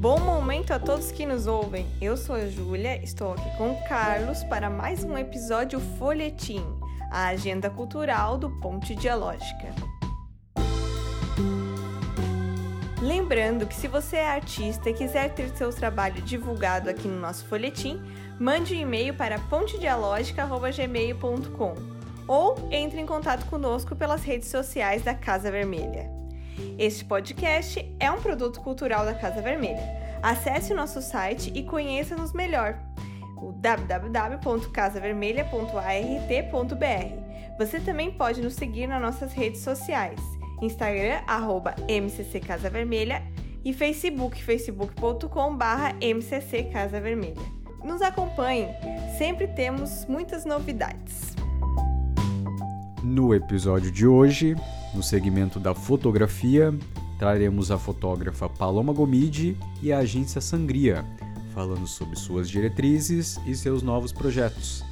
Bom momento a todos que nos ouvem. Eu sou a Júlia, estou aqui com o Carlos para mais um episódio Folhetim, a agenda cultural do Ponte Dialógica. Lembrando que se você é artista e quiser ter seu trabalho divulgado aqui no nosso folhetim, mande um e-mail para pontedialógica.gmail.com ou entre em contato conosco pelas redes sociais da Casa Vermelha. Este podcast é um produto cultural da Casa Vermelha. Acesse o nosso site e conheça-nos melhor. O www.casavermelha.art.br. Você também pode nos seguir nas nossas redes sociais. Instagram, arroba MCC Casa Vermelha e Facebook, facebook.com barra MCC Casa Vermelha. Nos acompanhe, sempre temos muitas novidades. No episódio de hoje, no segmento da fotografia, traremos a fotógrafa Paloma Gomide e a agência Sangria, falando sobre suas diretrizes e seus novos projetos.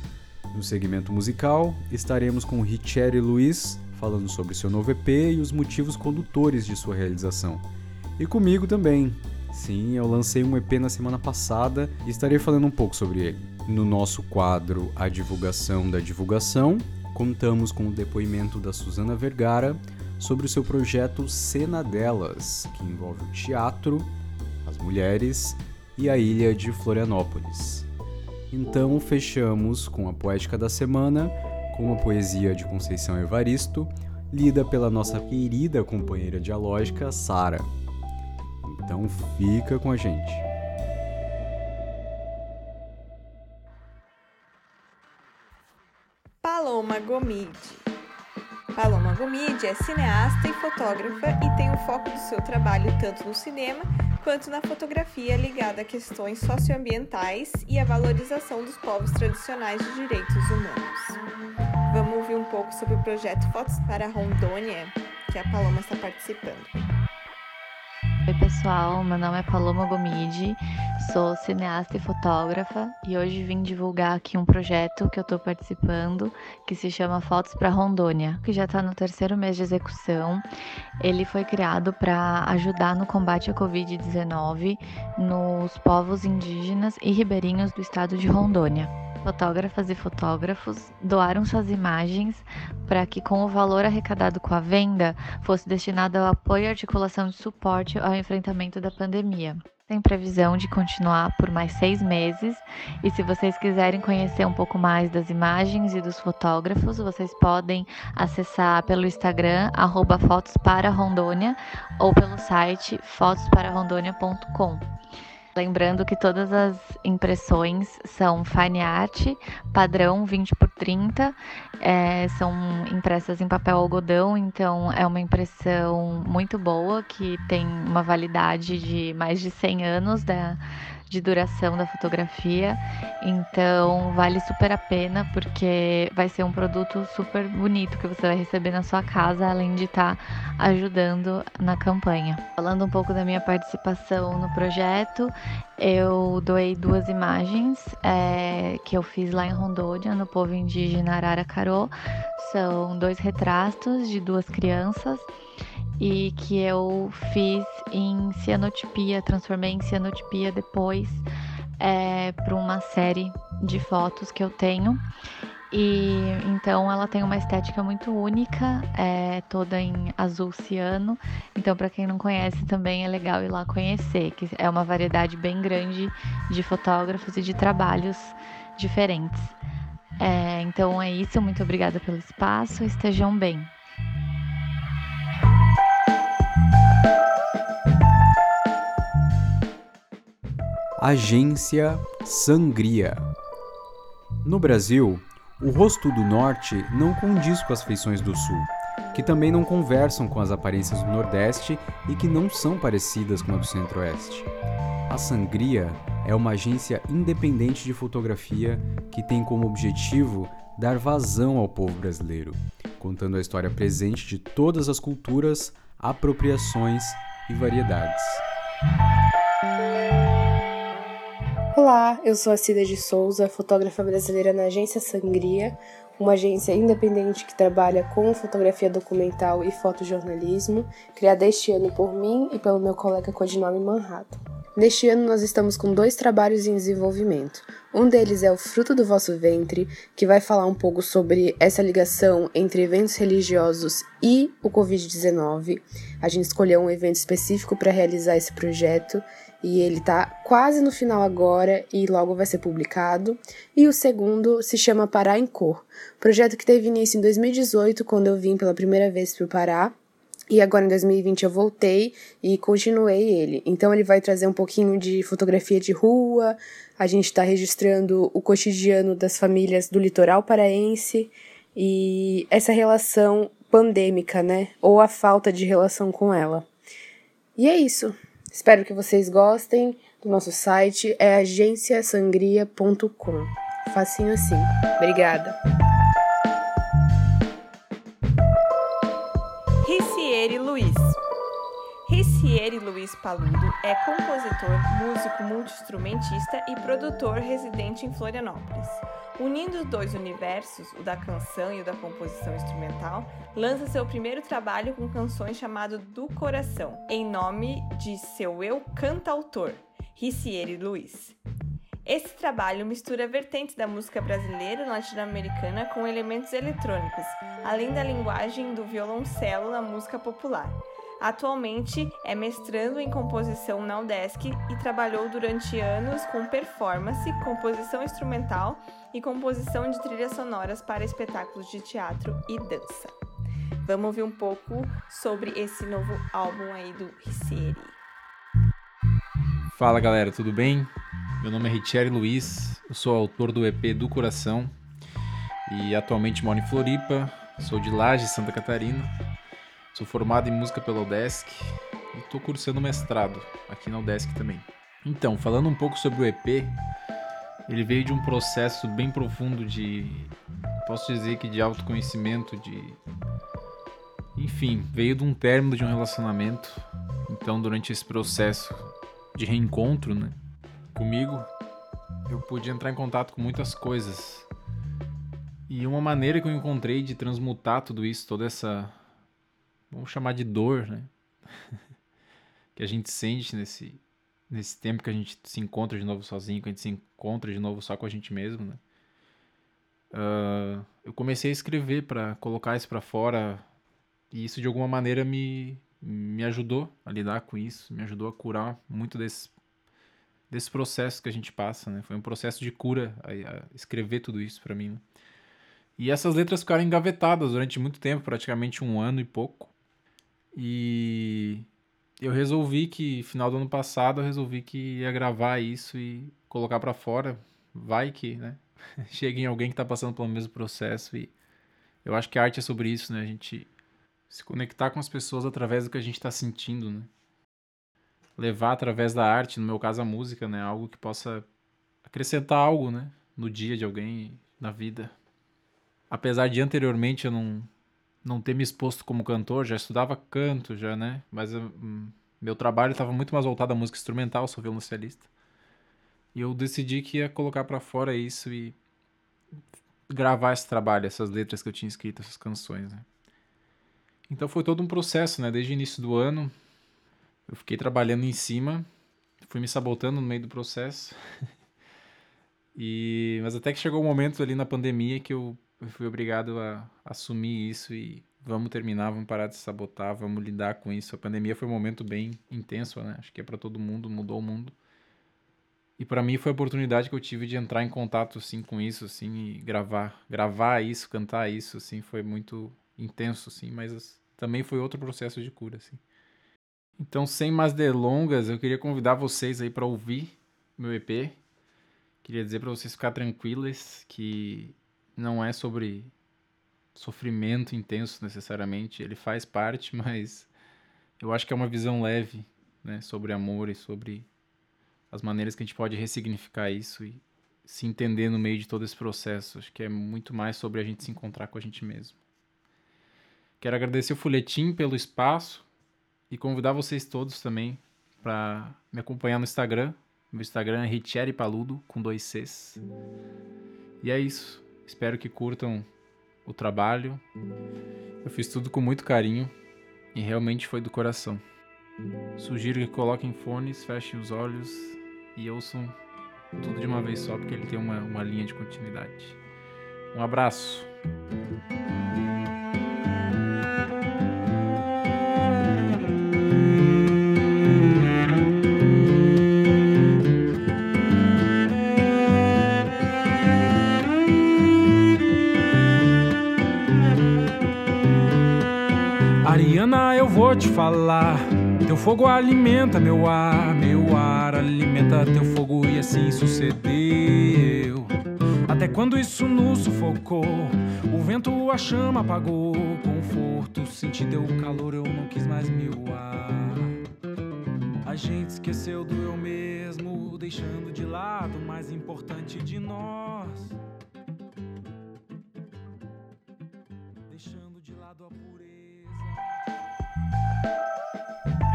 No segmento musical, estaremos com Richelle Luiz, falando sobre seu novo EP e os motivos condutores de sua realização. E comigo também. Sim, eu lancei um EP na semana passada e estarei falando um pouco sobre ele. No nosso quadro A Divulgação da Divulgação, contamos com o depoimento da Suzana Vergara sobre o seu projeto Cena Delas, que envolve o teatro, as mulheres e a ilha de Florianópolis. Então fechamos com a poética da semana, com a poesia de Conceição Evaristo, lida pela nossa querida companheira dialógica Sara. Então fica com a gente. Paloma Gomide. Paloma Gomide é cineasta e fotógrafa e tem o foco do seu trabalho tanto no cinema quanto na fotografia ligada a questões socioambientais e à valorização dos povos tradicionais de direitos humanos. Vamos ouvir um pouco sobre o projeto Fotos para Rondônia, que a Paloma está participando. Pessoal. Meu nome é Paloma Gomide, sou cineasta e fotógrafa e hoje vim divulgar aqui um projeto que eu estou participando que se chama Fotos para Rondônia, que já está no terceiro mês de execução. Ele foi criado para ajudar no combate à Covid-19 nos povos indígenas e ribeirinhos do estado de Rondônia fotógrafas e fotógrafos doaram suas imagens para que, com o valor arrecadado com a venda, fosse destinado ao apoio e articulação de suporte ao enfrentamento da pandemia. Tem previsão de continuar por mais seis meses. E se vocês quiserem conhecer um pouco mais das imagens e dos fotógrafos, vocês podem acessar pelo Instagram, arroba Fotos para Rondônia, ou pelo site fotospararondônia.com. Lembrando que todas as impressões são fine art, padrão 20 por 30, é, são impressas em papel algodão, então é uma impressão muito boa que tem uma validade de mais de 100 anos da, de duração da fotografia. Então vale super a pena porque vai ser um produto super bonito que você vai receber na sua casa, além de estar tá ajudando na campanha. Falando um pouco da minha participação no projeto, eu doei duas imagens é, que eu fiz lá em Rondônia, no povo indígena Araracarô. São dois retratos de duas crianças e que eu fiz em cianotipia, transformei em cianotipia depois é, para uma série de fotos que eu tenho. E então ela tem uma estética muito única, é toda em azul ciano. Então, para quem não conhece, também é legal ir lá conhecer, que é uma variedade bem grande de fotógrafos e de trabalhos diferentes. É, então é isso, muito obrigada pelo espaço, estejam bem. Agência Sangria. No Brasil, o rosto do Norte não condiz com as feições do Sul, que também não conversam com as aparências do Nordeste e que não são parecidas com a do Centro-Oeste. A Sangria é uma agência independente de fotografia que tem como objetivo dar vazão ao povo brasileiro, contando a história presente de todas as culturas, apropriações e variedades. Olá, eu sou a Cida de Souza, fotógrafa brasileira na Agência Sangria, uma agência independente que trabalha com fotografia documental e fotojornalismo, criada este ano por mim e pelo meu colega codinome Manhattan. Neste ano, nós estamos com dois trabalhos em desenvolvimento. Um deles é o Fruto do Vosso Ventre, que vai falar um pouco sobre essa ligação entre eventos religiosos e o Covid-19. A gente escolheu um evento específico para realizar esse projeto e ele está quase no final agora e logo vai ser publicado. E o segundo se chama Pará em Cor, projeto que teve início em 2018, quando eu vim pela primeira vez para o Pará e agora em 2020 eu voltei e continuei ele. Então ele vai trazer um pouquinho de fotografia de rua. A gente está registrando o cotidiano das famílias do litoral paraense e essa relação pandêmica, né? Ou a falta de relação com ela. E é isso. Espero que vocês gostem do nosso site. É agenciasangria.com. Facinho assim. Obrigada. Ricieri Luiz. Ricieri Luiz Paludo é compositor, músico multiinstrumentista e produtor residente em Florianópolis. Unindo os dois universos, o da canção e o da composição instrumental, lança seu primeiro trabalho com canções chamado Do Coração, em nome de seu eu cantautor, Ricieri Luiz. Esse trabalho mistura vertentes da música brasileira e latino-americana com elementos eletrônicos, além da linguagem do violoncelo na música popular. Atualmente é mestrando em composição na UDESC e trabalhou durante anos com performance, composição instrumental e composição de trilhas sonoras para espetáculos de teatro e dança. Vamos ouvir um pouco sobre esse novo álbum aí do Ricieri. Fala galera, tudo bem? Meu nome é Richelle Luiz, eu sou autor do EP Do Coração e atualmente moro em Floripa, sou de Laje, Santa Catarina, sou formado em música pela UDESC e estou cursando mestrado aqui na UDESC também. Então, falando um pouco sobre o EP, ele veio de um processo bem profundo de, posso dizer que de autoconhecimento, de. Enfim, veio de um término de um relacionamento. Então, durante esse processo de reencontro, né? comigo, eu pude entrar em contato com muitas coisas. E uma maneira que eu encontrei de transmutar tudo isso, toda essa. Vamos chamar de dor, né? que a gente sente nesse, nesse tempo que a gente se encontra de novo sozinho, que a gente se encontra de novo só com a gente mesmo, né? Uh, eu comecei a escrever para colocar isso para fora e isso de alguma maneira me, me ajudou a lidar com isso, me ajudou a curar muito desses desse processo que a gente passa, né? Foi um processo de cura a, a escrever tudo isso para mim. Né? E essas letras ficaram engavetadas durante muito tempo, praticamente um ano e pouco. E eu resolvi que, final do ano passado, eu resolvi que ia gravar isso e colocar para fora. Vai que, né? Chega em alguém que tá passando pelo mesmo processo e eu acho que a arte é sobre isso, né? A gente se conectar com as pessoas através do que a gente tá sentindo, né? levar através da arte, no meu caso a música, né, algo que possa acrescentar algo, né, no dia de alguém, na vida. Apesar de anteriormente eu não não ter me exposto como cantor, já estudava canto já, né, mas hum, meu trabalho estava muito mais voltado à música instrumental, sou violoncelista. E eu decidi que ia colocar para fora isso e gravar esse trabalho, essas letras que eu tinha escrito, essas canções, né? Então foi todo um processo, né? Desde o início do ano, eu fiquei trabalhando em cima, fui me sabotando no meio do processo. e mas até que chegou o um momento ali na pandemia que eu, eu fui obrigado a assumir isso e vamos terminar, vamos parar de sabotar, vamos lidar com isso. A pandemia foi um momento bem intenso, né? Acho que é para todo mundo, mudou o mundo. E para mim foi a oportunidade que eu tive de entrar em contato assim com isso assim e gravar, gravar isso, cantar isso assim, foi muito intenso assim, mas também foi outro processo de cura assim. Então, sem mais delongas, eu queria convidar vocês aí para ouvir meu EP. Queria dizer para vocês ficar tranquilas que não é sobre sofrimento intenso necessariamente, ele faz parte, mas eu acho que é uma visão leve, né, sobre amor e sobre as maneiras que a gente pode ressignificar isso e se entender no meio de todo esse processo. Acho que é muito mais sobre a gente se encontrar com a gente mesmo. Quero agradecer o Folhetim pelo espaço e convidar vocês todos também para me acompanhar no Instagram. Meu Instagram é Richeri Paludo, com dois Cs. E é isso. Espero que curtam o trabalho. Eu fiz tudo com muito carinho e realmente foi do coração. Sugiro que coloquem fones, fechem os olhos e ouçam tudo de uma vez só, porque ele tem uma, uma linha de continuidade. Um abraço! Te falar. Teu fogo alimenta meu ar, meu ar alimenta teu fogo e assim sucedeu. Até quando isso nos sufocou, o vento a chama apagou. Conforto, senti teu calor, eu não quis mais meu ar. A gente esqueceu do eu mesmo, deixando de lado o mais importante de nós.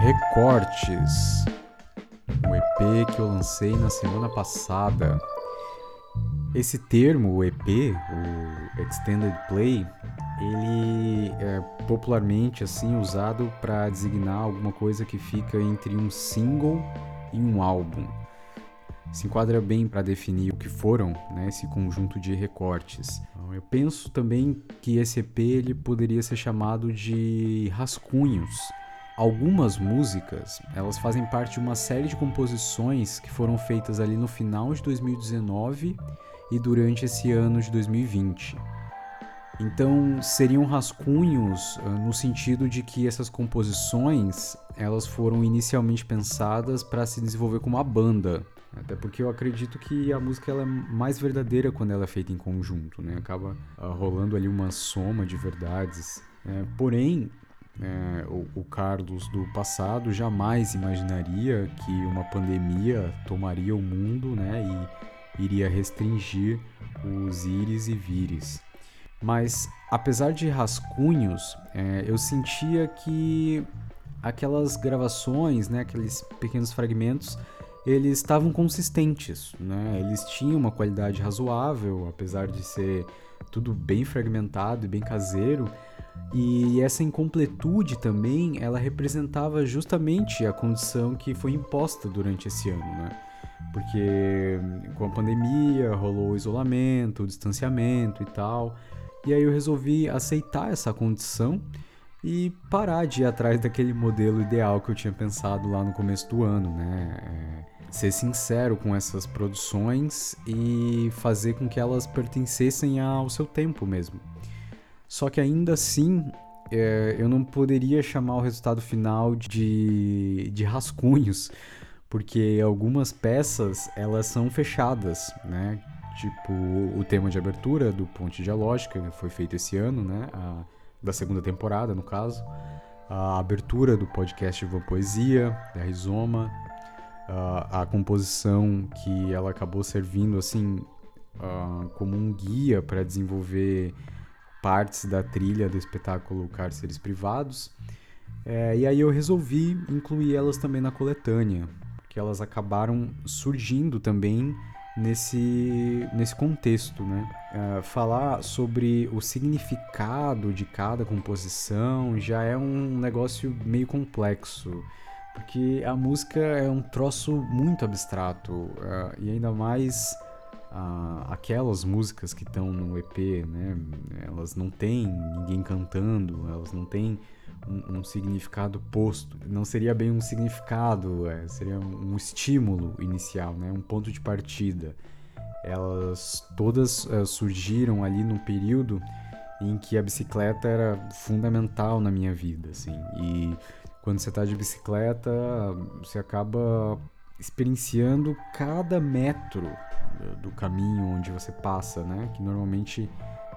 Recortes. Um EP que eu lancei na semana passada. Esse termo, o EP, o Extended Play, ele é popularmente assim usado para designar alguma coisa que fica entre um single e um álbum. Se enquadra bem para definir o que foram né, esse conjunto de recortes. Então, eu penso também que esse EP ele poderia ser chamado de rascunhos Algumas músicas, elas fazem parte de uma série de composições que foram feitas ali no final de 2019 e durante esse ano de 2020. Então, seriam rascunhos uh, no sentido de que essas composições, elas foram inicialmente pensadas para se desenvolver como uma banda, até porque eu acredito que a música ela é mais verdadeira quando ela é feita em conjunto, né? Acaba uh, rolando ali uma soma de verdades. É, porém, é, o, o, Carlos do passado jamais imaginaria que uma pandemia tomaria o mundo né, e iria restringir os íris e vires. Mas, apesar de rascunhos, é, eu sentia que aquelas gravações, né, aqueles pequenos fragmentos, eles estavam consistentes, né? Eles tinham uma qualidade razoável, apesar de ser tudo bem fragmentado e bem caseiro, e essa incompletude também, ela representava justamente a condição que foi imposta durante esse ano, né? Porque com a pandemia rolou o isolamento, o distanciamento e tal. E aí eu resolvi aceitar essa condição e parar de ir atrás daquele modelo ideal que eu tinha pensado lá no começo do ano, né? É ser sincero com essas produções e fazer com que elas pertencessem ao seu tempo mesmo. Só que ainda assim, é, eu não poderia chamar o resultado final de, de rascunhos, porque algumas peças elas são fechadas, né? Tipo o tema de abertura do Ponte Dialógica, foi feito esse ano, né? A, da segunda temporada, no caso. A abertura do podcast Van Poesia, da Rizoma. A, a composição que ela acabou servindo, assim, uh, como um guia para desenvolver partes da trilha do espetáculo Cárceres Privados. É, e aí eu resolvi incluir elas também na coletânea, porque elas acabaram surgindo também nesse, nesse contexto, né? É, falar sobre o significado de cada composição já é um negócio meio complexo, porque a música é um troço muito abstrato, é, e ainda mais aquelas músicas que estão no EP, né? Elas não têm ninguém cantando, elas não têm um, um significado posto. Não seria bem um significado, é, seria um estímulo inicial, né? Um ponto de partida. Elas todas é, surgiram ali num período em que a bicicleta era fundamental na minha vida, assim. E quando você está de bicicleta, você acaba experienciando cada metro do caminho onde você passa, né? Que normalmente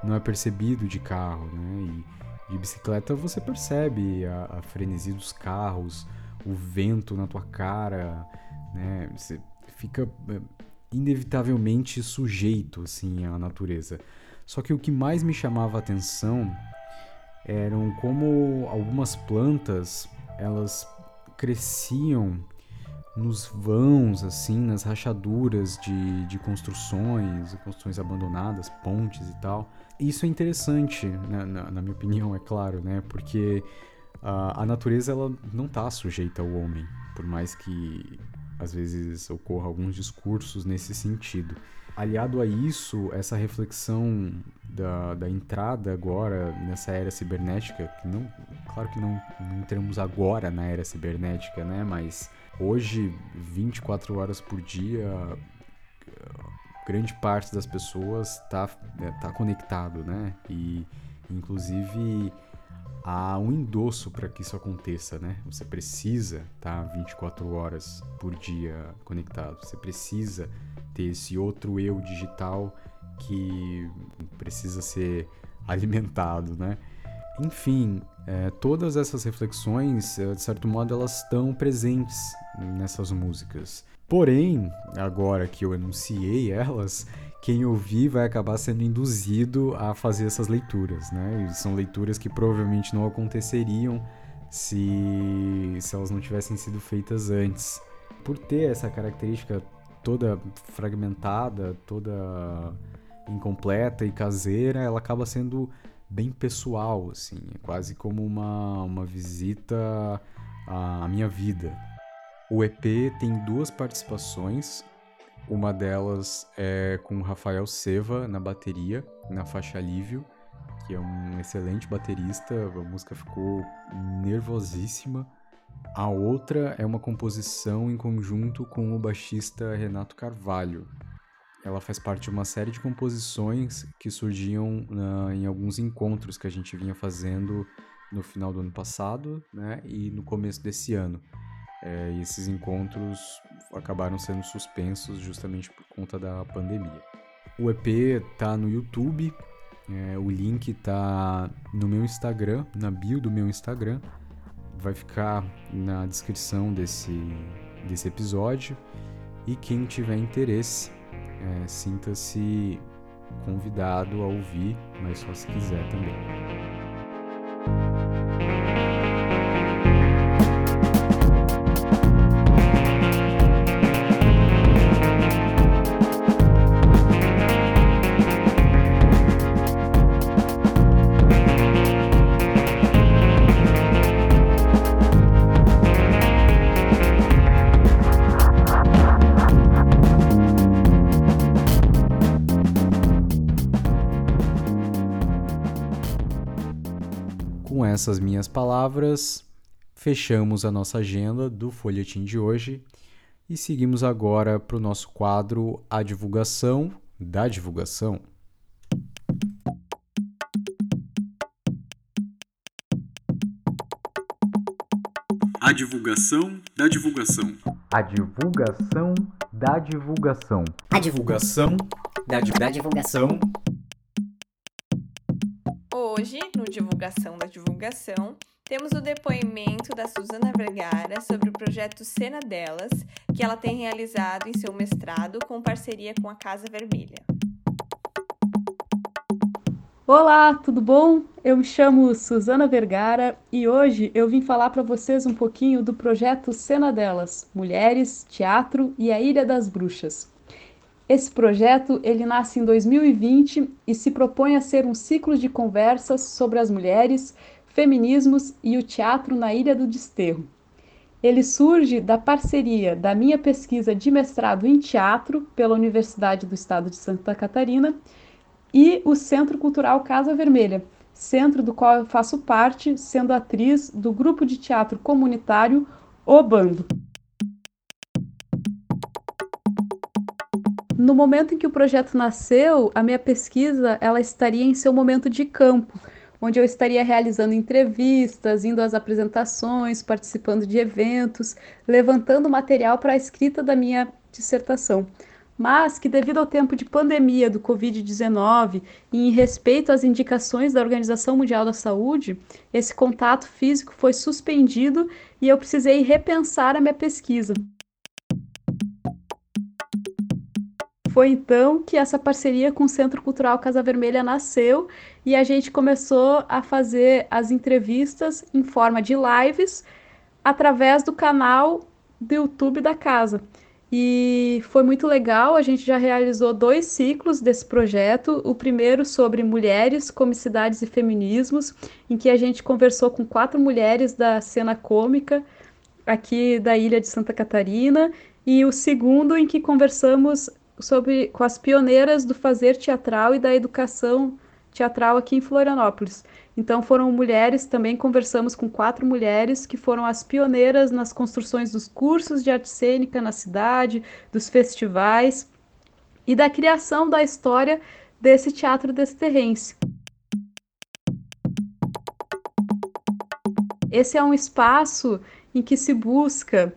não é percebido de carro, né? E de bicicleta você percebe a, a frenesi dos carros, o vento na tua cara, né? Você fica é, inevitavelmente sujeito assim à natureza. Só que o que mais me chamava a atenção eram como algumas plantas elas cresciam nos vãos, assim, nas rachaduras de, de construções, construções abandonadas, pontes e tal. Isso é interessante, na, na, na minha opinião, é claro, né? Porque a, a natureza ela não está sujeita ao homem, por mais que às vezes ocorra alguns discursos nesse sentido. Aliado a isso, essa reflexão da, da entrada agora nessa era cibernética, que não, claro que não, não entramos agora na era cibernética, né? Mas hoje, 24 horas por dia, grande parte das pessoas está né, tá conectado, né? E inclusive há um endosso para que isso aconteça, né? Você precisa estar tá 24 horas por dia conectado. Você precisa ter esse outro eu digital que precisa ser alimentado, né? Enfim, é, todas essas reflexões, é, de certo modo, elas estão presentes nessas músicas. Porém, agora que eu enunciei elas, quem ouvir vai acabar sendo induzido a fazer essas leituras, né? E são leituras que provavelmente não aconteceriam se, se elas não tivessem sido feitas antes. Por ter essa característica toda fragmentada, toda incompleta e caseira, ela acaba sendo bem pessoal, assim, é quase como uma, uma visita à minha vida. O EP tem duas participações, uma delas é com Rafael Seva na bateria, na faixa Alívio, que é um excelente baterista, a música ficou nervosíssima. A outra é uma composição em conjunto com o baixista Renato Carvalho, ela faz parte de uma série de composições que surgiam uh, em alguns encontros que a gente vinha fazendo no final do ano passado né, e no começo desse ano. É, e esses encontros acabaram sendo suspensos justamente por conta da pandemia. O EP tá no YouTube, é, o link tá no meu Instagram, na bio do meu Instagram, vai ficar na descrição desse, desse episódio. E quem tiver interesse é, sinta-se convidado a ouvir, mas só se quiser também. Essas minhas palavras, fechamos a nossa agenda do folhetim de hoje e seguimos agora para o nosso quadro A Divulgação da Divulgação. A divulgação da divulgação. A divulgação da divulgação. A divulgação da, da divulgação Hoje, no Divulgação da Divulgação, temos o depoimento da Suzana Vergara sobre o projeto Cena Delas, que ela tem realizado em seu mestrado com parceria com a Casa Vermelha. Olá, tudo bom? Eu me chamo Suzana Vergara e hoje eu vim falar para vocês um pouquinho do projeto Cena Delas, Mulheres, Teatro e a Ilha das Bruxas. Esse projeto ele nasce em 2020 e se propõe a ser um ciclo de conversas sobre as mulheres, feminismos e o teatro na Ilha do Desterro. Ele surge da parceria da minha pesquisa de mestrado em teatro pela Universidade do Estado de Santa Catarina e o Centro Cultural Casa Vermelha, centro do qual eu faço parte, sendo atriz do grupo de teatro comunitário O Bando. No momento em que o projeto nasceu, a minha pesquisa ela estaria em seu momento de campo, onde eu estaria realizando entrevistas, indo às apresentações, participando de eventos, levantando material para a escrita da minha dissertação. Mas que, devido ao tempo de pandemia do Covid-19 e em respeito às indicações da Organização Mundial da Saúde, esse contato físico foi suspendido e eu precisei repensar a minha pesquisa. Foi então que essa parceria com o Centro Cultural Casa Vermelha nasceu e a gente começou a fazer as entrevistas em forma de lives através do canal do YouTube da casa. e foi muito legal. A gente já realizou dois ciclos desse projeto. O primeiro sobre mulheres, comicidades e feminismos, em que a gente conversou com quatro mulheres da cena cômica aqui da ilha de Santa Catarina, e o segundo em que conversamos sobre com as pioneiras do fazer teatral e da educação teatral aqui em Florianópolis. Então foram mulheres, também conversamos com quatro mulheres que foram as pioneiras nas construções dos cursos de arte cênica na cidade, dos festivais e da criação da história desse teatro desterrense. Esse é um espaço em que se busca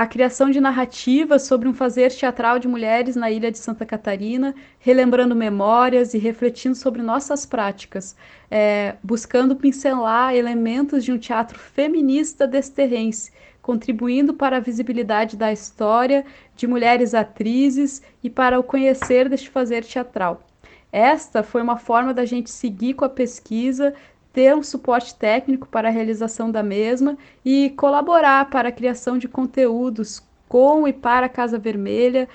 a criação de narrativas sobre um fazer teatral de mulheres na ilha de Santa Catarina, relembrando memórias e refletindo sobre nossas práticas, é, buscando pincelar elementos de um teatro feminista desterrense, contribuindo para a visibilidade da história de mulheres atrizes e para o conhecer deste fazer teatral. Esta foi uma forma da gente seguir com a pesquisa, ter um suporte técnico para a realização da mesma e colaborar para a criação de conteúdos com e para a Casa Vermelha,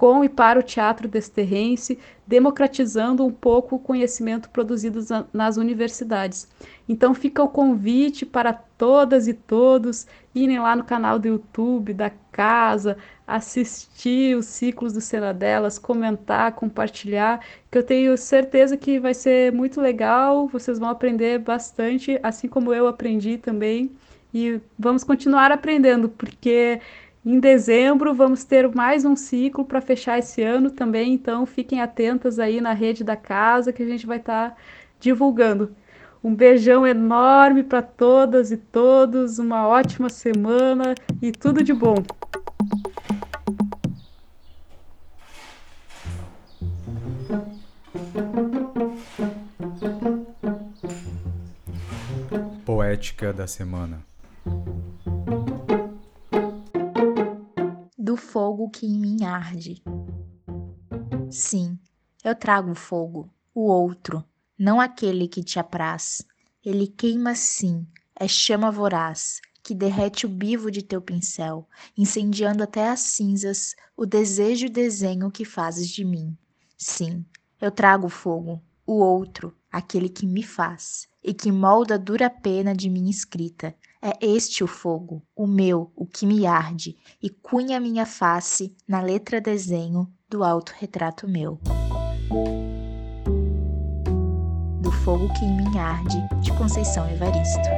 com e para o Teatro Desterrense, democratizando um pouco o conhecimento produzido nas universidades. Então fica o convite para todas e todos irem lá no canal do YouTube da casa, assistir os ciclos do Cena Delas, comentar, compartilhar, que eu tenho certeza que vai ser muito legal, vocês vão aprender bastante, assim como eu aprendi também. E vamos continuar aprendendo, porque em dezembro vamos ter mais um ciclo para fechar esse ano também, então fiquem atentas aí na rede da casa que a gente vai estar tá divulgando. Um beijão enorme para todas e todos, uma ótima semana e tudo de bom. Poética da semana. Fogo que em mim arde. Sim, eu trago o fogo, o outro, não aquele que te apraz. Ele queima sim, é chama voraz, que derrete o bivo de teu pincel, incendiando até as cinzas o desejo e desenho que fazes de mim. Sim, eu trago o fogo, o outro, aquele que me faz, e que molda a dura pena de minha escrita, é este o fogo, o meu, o que me arde, e cunha minha face na letra desenho do autorretrato meu. Do fogo que em mim arde, de Conceição Evaristo.